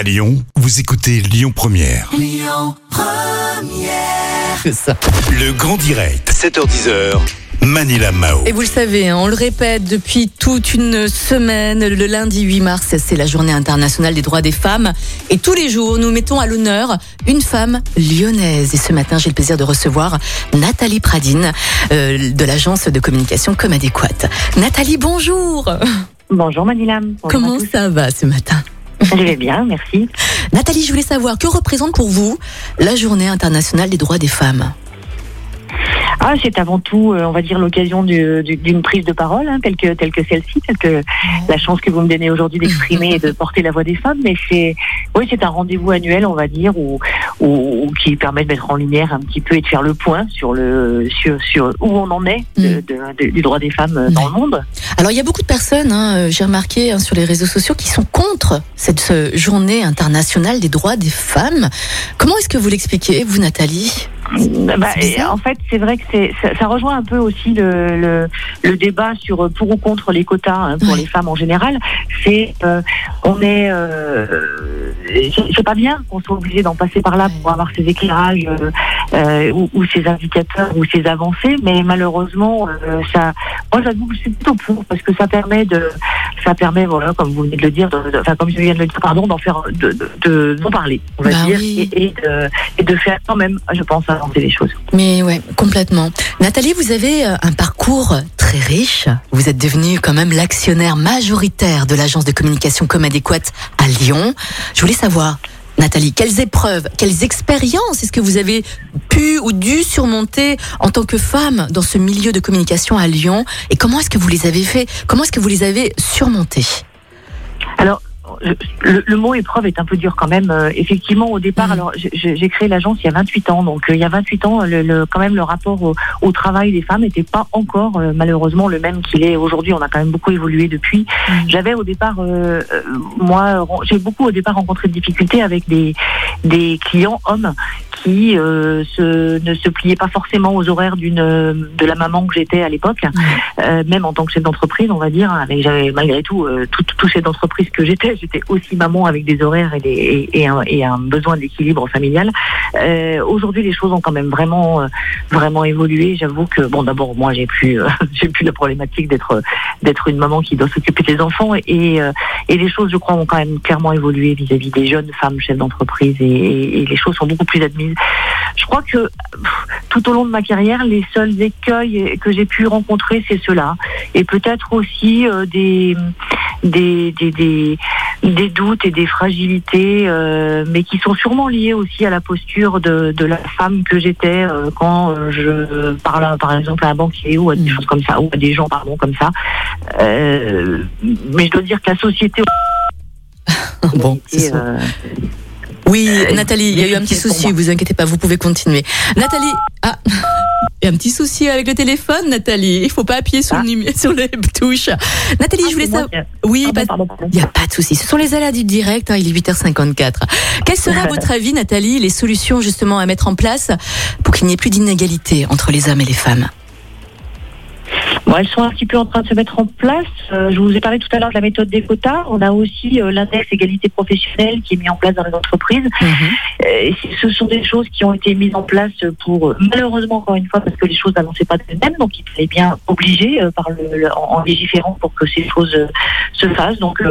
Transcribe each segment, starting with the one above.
À Lyon, vous écoutez Lyon Première. que ça. Le grand direct, 7h10h. Manila Mao. Et vous le savez, hein, on le répète depuis toute une semaine, le lundi 8 mars, c'est la journée internationale des droits des femmes. Et tous les jours, nous mettons à l'honneur une femme lyonnaise. Et ce matin, j'ai le plaisir de recevoir Nathalie Pradine euh, de l'agence de communication Comme Adéquate. Nathalie, bonjour Bonjour Manilam. Bonjour Comment ça va ce matin? Je vais bien, merci. Nathalie, je voulais savoir, que représente pour vous la journée internationale des droits des femmes? Ah, c'est avant tout, euh, on va dire, l'occasion du- du- d'une prise de parole, hein, telle que, telle que celle-ci, telle que la chance que vous me donnez aujourd'hui d'exprimer et de porter la voix des femmes. Mais c'est, oui, c'est un rendez-vous annuel, on va dire, où, où- où- qui permet de mettre en lumière un petit peu et de faire le point sur le, sur, sur où on en est de- Mm. de- de- du droit des femmes euh, dans le monde. Alors il y a beaucoup de personnes, hein, euh, j'ai remarqué hein, sur les réseaux sociaux, qui sont contre cette journée internationale des droits des femmes. Comment est-ce que vous l'expliquez, vous Nathalie? Bah, en fait, c'est vrai que c'est, ça, ça rejoint un peu aussi le, le, le débat sur euh, pour ou contre les quotas hein, pour les femmes en général. C'est euh, on est, euh, c'est, pas bien qu'on soit obligé d'en passer par là pour avoir ces éclairages euh, euh, ou, ou ces indicateurs ou ces avancées, mais malheureusement, euh, ça, moi j'avoue que c'est plutôt pour parce que ça permet de, ça permet voilà, comme vous venez de le dire, de- de- enfin comme je viens de le dire, pardon, d'en faire, de, d'en parler, on va Bah dire, oui. et, et de, et de faire quand même, je pense, avancer les choses. Mais ouais, complètement. Nathalie, vous avez euh, un parcours très riche. Vous êtes devenue quand même l'actionnaire majoritaire de l'agence de communication Comme Adéquate à Lyon. Je voulais savoir, Nathalie, quelles épreuves, quelles expériences est-ce que vous avez pu ou dû surmonter en tant que femme dans ce milieu de communication à Lyon Et comment est-ce que vous les avez fait Comment est-ce que vous les avez surmontées? Le, le- mot épreuve est un peu dur quand même. Euh, effectivement, au départ, Mhm. alors j'ai- créé l'agence il y a 28 ans, donc euh, il y a 28 ans, le, le- quand même le rapport au, au travail des femmes n'était pas encore euh, malheureusement le même qu'il est aujourd'hui. On a quand même beaucoup évolué depuis. J'avais au départ, euh, euh, moi, j'ai beaucoup au départ rencontré de difficultés avec des, des clients hommes qui euh, se, ne se pliaient pas forcément aux horaires d'une de la maman que j'étais à l'époque, euh, même en tant que chef d'entreprise, on va dire. J'avais malgré tout euh, tout, tout chef d'entreprise que j'étais, j'étais aussi maman avec des horaires et, des, et, un, et un besoin d'équilibre familial. Euh, Aujourd'hui, les choses ont quand même vraiment euh, vraiment évolué. J'avoue que bon, d'abord moi j'ai plus euh, j'ai plus la problématique d'être d'être une maman qui doit s'occuper des enfants et euh, et les choses, je crois, ont quand même clairement évolué vis-à-vis des jeunes femmes chefs d'entreprise et, les choses sont beaucoup plus admises. Je crois que tout au long de ma carrière, les seuls écueils que j'ai pu rencontrer, c'est cela. Et peut-être aussi des, des, des, des, des doutes et des fragilités, euh, mais qui sont sûrement liés aussi à la posture de, de la femme que j'étais euh, quand euh, je parle, par exemple, à un banquier ou à des Mhm. choses comme ça, ou à des gens, pardon, comme ça. Euh, mais je dois dire que la société Bon, euh, Oui, Nathalie, il y a eu un petit souci, vous inquiétez pas, vous pouvez continuer. Nathalie, ah, il y a un petit souci avec le téléphone, Nathalie. Il faut pas appuyer sur, Ah. le, numé- sur les touches. Nathalie, je voulais savoir. Oui, pardon. il n'y a pas de souci. Ce sont les aléas du direct, hein, il est 8h54. Quelles seraient, à votre avis, Nathalie, les solutions justement à mettre en place pour qu'il n'y ait plus d'inégalité entre les hommes et les femmes? Bon, elles sont un petit peu en train de se mettre en place. Euh, je vous ai parlé tout à l'heure de la méthode des quotas. On a aussi euh, l'index égalité professionnelle qui est mis en place dans les entreprises. Mhm. Euh, ce sont des choses qui ont été mises en place pour, euh, malheureusement encore une fois, parce que les choses n'avançaient pas d'elles-mêmes, donc il fallait bien obliger euh, par le, le- en, en légiférant pour que ces choses euh, se fassent. Donc,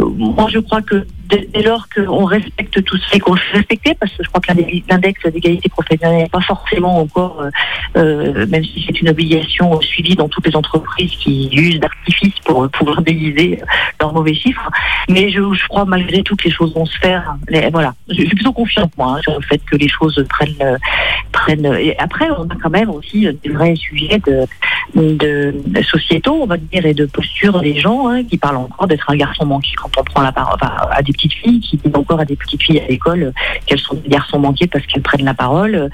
moi, je crois que dès, lors qu'on respecte tout et qu'on fait respecter, parce que je crois que l'index d'égalité professionnelle n'est pas forcément encore, euh, euh, même si c'est une obligation euh, suivie dans toutes les entreprises qui usent d'artifices pour euh, pouvoir déguiser leurs mauvais chiffres. Mais je, je crois malgré tout que les choses vont se faire. Voilà, je, suis plutôt confiante moi hein, sur le fait que les choses prennent prennent. Et après, on a quand même aussi des vrais sujets de, de, sociétaux, on va dire, et de posture des gens hein, qui parlent encore d'être un garçon manqué quand on prend la parole enfin, à des petites filles, qui disent encore à des petites filles à l'école euh, qu'elles sont des garçons manqués parce qu'elles prennent la parole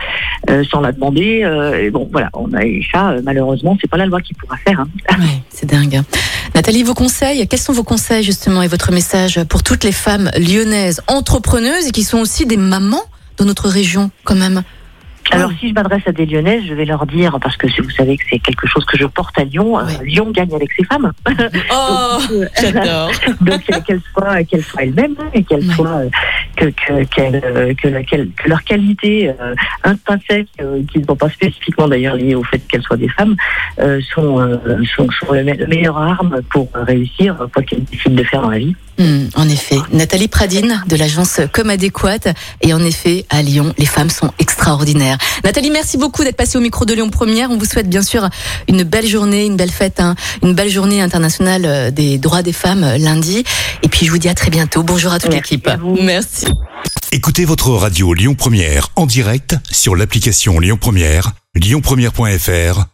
euh, sans la demander. euh, et bon, voilà, on a ça. euh, malheureusement, c'est pas la loi qui pourra faire. hein. Ouais, c'est dingue. Nathalie, vos conseils, quels sont vos conseils justement et votre message pour toutes les femmes lyonnaises entrepreneuses et qui sont aussi des mamans dans notre région quand même? Alors, si je m'adresse à des Lyonnaises, je vais leur dire, parce que vous savez que c'est quelque chose que je porte à Lyon, euh, Lyon gagne avec ses femmes. Oh, j'adore. Donc, euh, qu'elles soient, qu'elles soient elles-mêmes et qu'elles soient, euh, que, que, qu'elles, que, la- que leur qualité euh, intrinsèque, euh, qui ne sont pas spécifiquement d'ailleurs liées au fait qu'elles soient des femmes, euh, sont, euh, sont, sont le me- meilleure arme pour réussir, quoi qu'elles décident de faire dans la vie. Hmm, en effet, Nathalie Pradine de l'agence Comme Adéquate. Et en effet, à Lyon, les femmes sont extraordinaires. Nathalie, merci beaucoup d'être passée au micro de Lyon Première. On vous souhaite bien sûr une belle journée, une belle fête, hein, une belle journée internationale euh, des droits des femmes euh, lundi. Et puis je vous dis à très bientôt. Bonjour à toute Merci l'équipe. Merci. Écoutez votre radio Lyon Première en direct sur l'application Lyon Première, lyonpremière.fr